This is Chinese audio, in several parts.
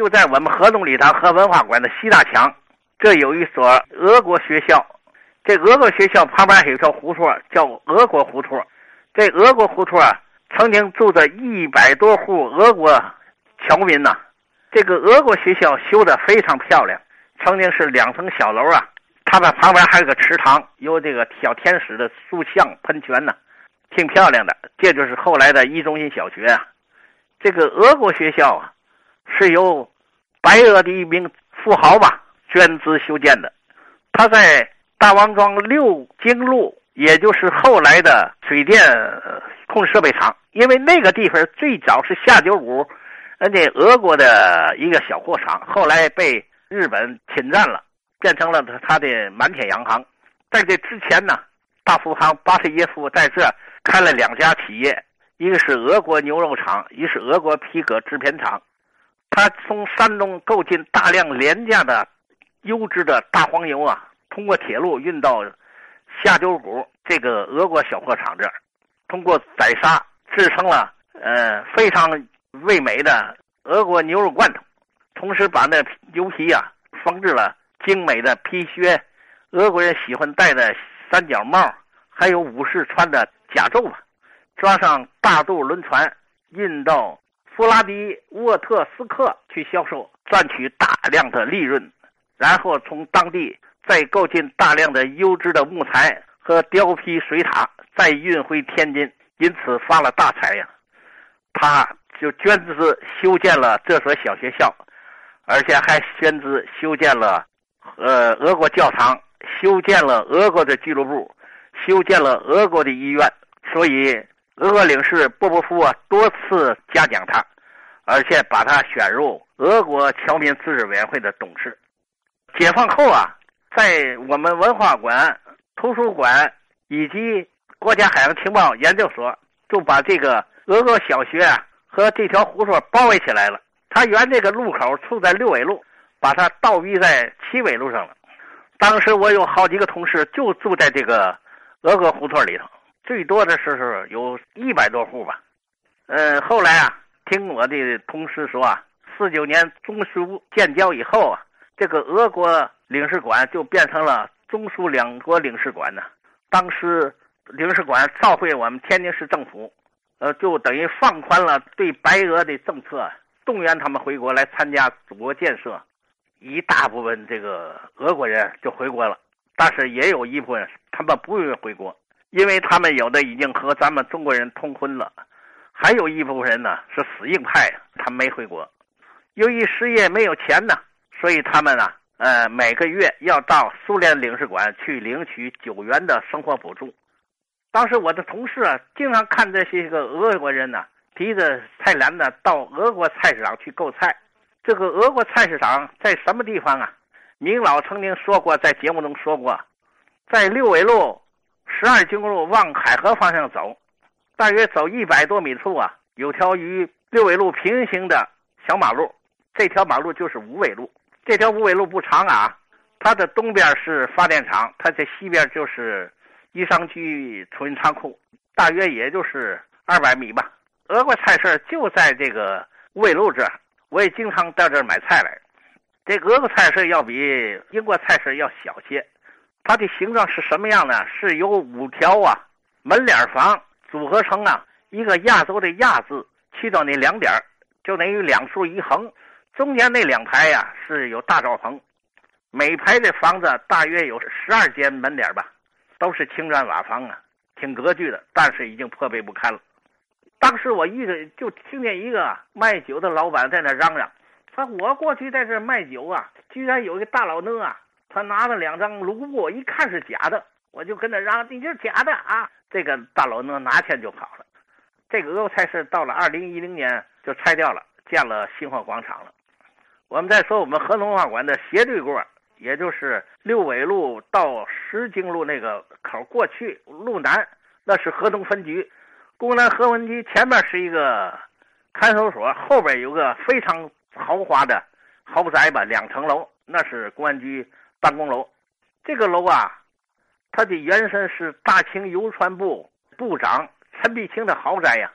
就在我们河东礼堂和文化馆的西大墙，这有一所俄国学校。这俄国学校旁边还有条胡同叫俄国胡同。这俄国胡同啊，曾经住着一百多户俄国侨民呐。这个俄国学校修得非常漂亮，曾经是两层小楼啊。它的旁边还有个池塘，有这个小天使的塑像喷泉呢，挺漂亮的。这就是后来的一中心小学啊。这个俄国学校啊，是由白俄的一名富豪吧捐资修建的。他在大王庄六经路，也就是后来的水电控制设备厂，因为那个地方最早是下九五，那俄国的一个小货厂，后来被日本侵占了。变成了他他的满铁洋行，在这之前呢，大富豪巴特耶夫在这开了两家企业，一个是俄国牛肉厂，一是俄国皮革制片厂。他从山东购进大量廉价的优质的大黄油啊，通过铁路运到下九股这个俄国小货厂这儿，通过宰杀制成了呃非常味美的俄国牛肉罐头，同时把那牛皮啊缝制了。精美的皮靴，俄国人喜欢戴的三角帽，还有武士穿的甲胄吧，装上大渡轮船运到弗拉迪沃特斯克去销售，赚取大量的利润，然后从当地再购进大量的优质的木材和貂皮水獭，再运回天津，因此发了大财呀。他就捐资修建了这所小学校，而且还捐资修建了。呃，俄国教堂修建了俄国的俱乐部，修建了俄国的医院，所以俄国领事波波夫啊多次嘉奖他，而且把他选入俄国侨民自治委员会的董事。解放后啊，在我们文化馆、图书馆以及国家海洋情报研究所，就把这个俄国小学啊和这条胡同包围起来了。他原这个路口处在六纬路。把它倒逼在七纬路上了。当时我有好几个同事就住在这个俄国胡同里头，最多的时候有一百多户吧。呃，后来啊，听我的同事说啊，四九年中苏建交以后啊，这个俄国领事馆就变成了中苏两国领事馆呢。当时领事馆召回我们天津市政府，呃，就等于放宽了对白俄的政策，动员他们回国来参加祖国建设。一大部分这个俄国人就回国了，但是也有一部分他们不愿意回国，因为他们有的已经和咱们中国人通婚了，还有一部分人呢是死硬派，他没回国。由于失业没有钱呢，所以他们呢，呃，每个月要到苏联领事馆去领取九元的生活补助。当时我的同事啊，经常看这些个俄国人呢，提着菜篮子到俄国菜市场去购菜。这个俄国菜市场在什么地方啊？明老曾经说过，在节目中说过，在六纬路十二经路往海河方向走，大约走一百多米处啊，有条与六纬路平行的小马路，这条马路就是五纬路。这条五纬路不长啊，它的东边是发电厂，它的西边就是一商局储运仓库，大约也就是二百米吧。俄国菜市就在这个五纬路这儿。我也经常到这儿买菜来，这俄国菜市要比英国菜市要小些，它的形状是什么样呢？是由五条啊门脸房组合成啊一个亚洲的亚字，去掉那两点就等于两竖一横，中间那两排呀是有大罩棚，每排的房子大约有十二间门脸吧，都是青砖瓦房啊，挺格局的，但是已经破败不堪了。当时我一个就听见一个卖酒的老板在那嚷嚷，说我过去在这卖酒啊，居然有一个大老讷啊，他拿了两张卢布，一看是假的，我就跟他嚷，你这是假的啊！这个大老呢拿钱就跑了。这个俄国菜市到了二零一零年就拆掉了，建了新华广场了。我们再说我们河东文化馆的斜对过，也就是六纬路到石经路那个口过去路南，那是河东分局。公安河文局前面是一个看守所，后边有个非常豪华的豪宅吧，两层楼，那是公安局办公楼。这个楼啊，它的原身是大清邮传部部长陈必清的豪宅呀。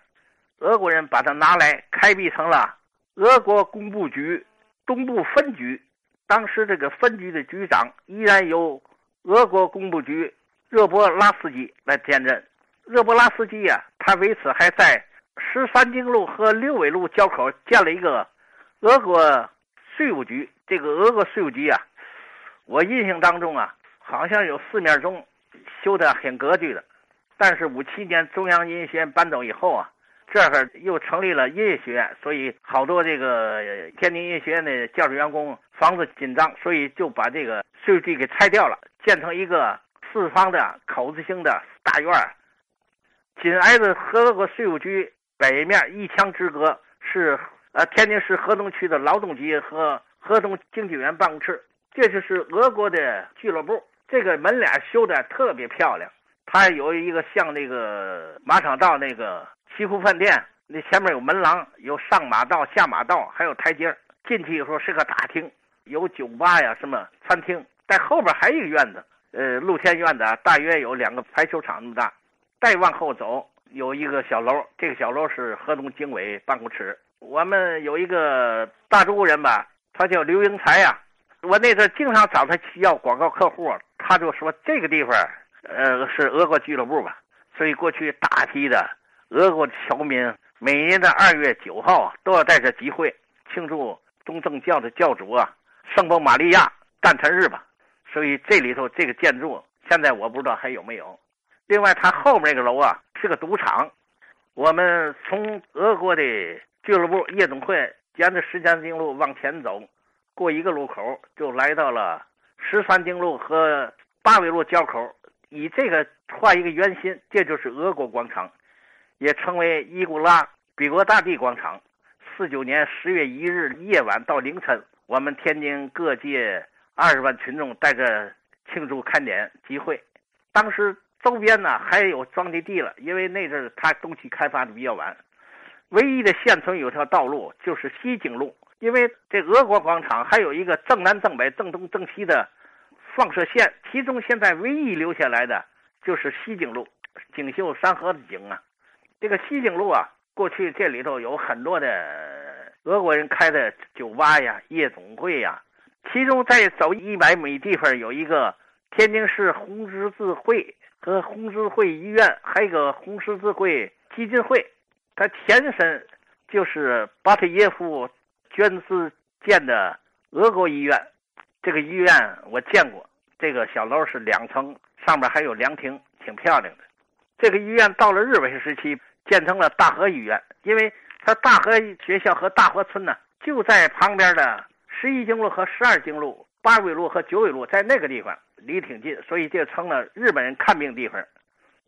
俄国人把它拿来开辟成了俄国工部局东部分局，当时这个分局的局长依然由俄国工部局热波拉斯基来兼任。热波拉斯基呀，他为此还在十三经路和六纬路交口建了一个俄国税务局。这个俄国税务局啊，我印象当中啊，好像有四面钟，修的很格局的。但是五七年中央音乐学院搬走以后啊，这儿又成立了音乐学院，所以好多这个天津音乐学院的教职员工房子紧张，所以就把这个税务局给拆掉了，建成一个四方的口字形的大院儿。紧挨着俄国税务局北面一墙之隔是呃天津市河东区的劳动局和河东经济员办公室，这就是俄国的俱乐部。这个门脸修的特别漂亮，它有一个像那个马场道那个西湖饭店，那前面有门廊，有上马道、下马道，还有台阶进去以后是个大厅，有酒吧呀，什么餐厅。在后边还有一个院子，呃，露天院子，大约有两个排球场那么大。再往后走，有一个小楼，这个小楼是河东经委办公室。我们有一个大中国人吧，他叫刘英才呀。我那阵经常找他去要广告客户，他就说这个地方，呃，是俄国俱乐部吧。所以过去大批的俄国侨民每年的二月九号都要在这集会，庆祝东正教的教主啊，圣母玛利亚诞辰日吧。所以这里头这个建筑，现在我不知道还有没有。另外，它后面那个楼啊是个赌场。我们从俄国的俱乐部夜总会沿着十三经路往前走，过一个路口就来到了十三经路和八纬路交口，以这个画一个圆心，这就是俄国广场，也称为伊古拉比国大帝广场。四九年十月一日夜晚到凌晨，我们天津各界二十万群众带着庆祝看点集会，当时。周边呢还有庄稼地了，因为那阵儿它东西开发的比较晚，唯一的现存有条道路就是西京路，因为这俄国广场还有一个正南正北正东正西的放射线，其中现在唯一留下来的就是西京路，锦绣山河的景啊。这个西京路啊，过去这里头有很多的俄国人开的酒吧呀、夜总会呀，其中再走一百米地方有一个天津市红十字会。和红十字会医院，还有一个红十字会基金会，它前身就是巴特耶夫捐资建的俄国医院。这个医院我见过，这个小楼是两层，上面还有凉亭，挺漂亮的。这个医院到了日本时期建成了大和医院，因为它大和学校和大和村呢就在旁边的十一经路和十二经路。八纬路和九纬路在那个地方离挺近，所以就成了日本人看病地方。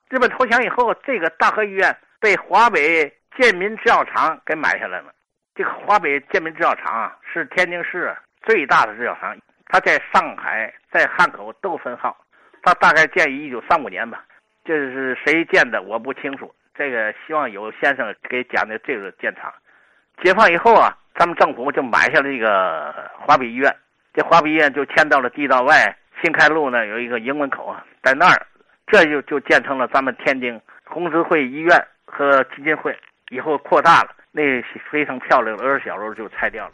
日本投降以后，这个大和医院被华北建民制药厂给买下来了。这个华北建民制药厂啊，是天津市最大的制药厂，它在上海、在汉口都分号。它大概建于一九三五年吧，这是谁建的我不清楚。这个希望有先生给讲的这个建厂。解放以后啊，咱们政府就买下了这个华北医院。这华北医院就迁到了地道外新开路呢，有一个营门口啊，在那儿，这就就建成了咱们天津红十字会医院和基金会。以后扩大了，那非常漂亮的二小楼就拆掉了。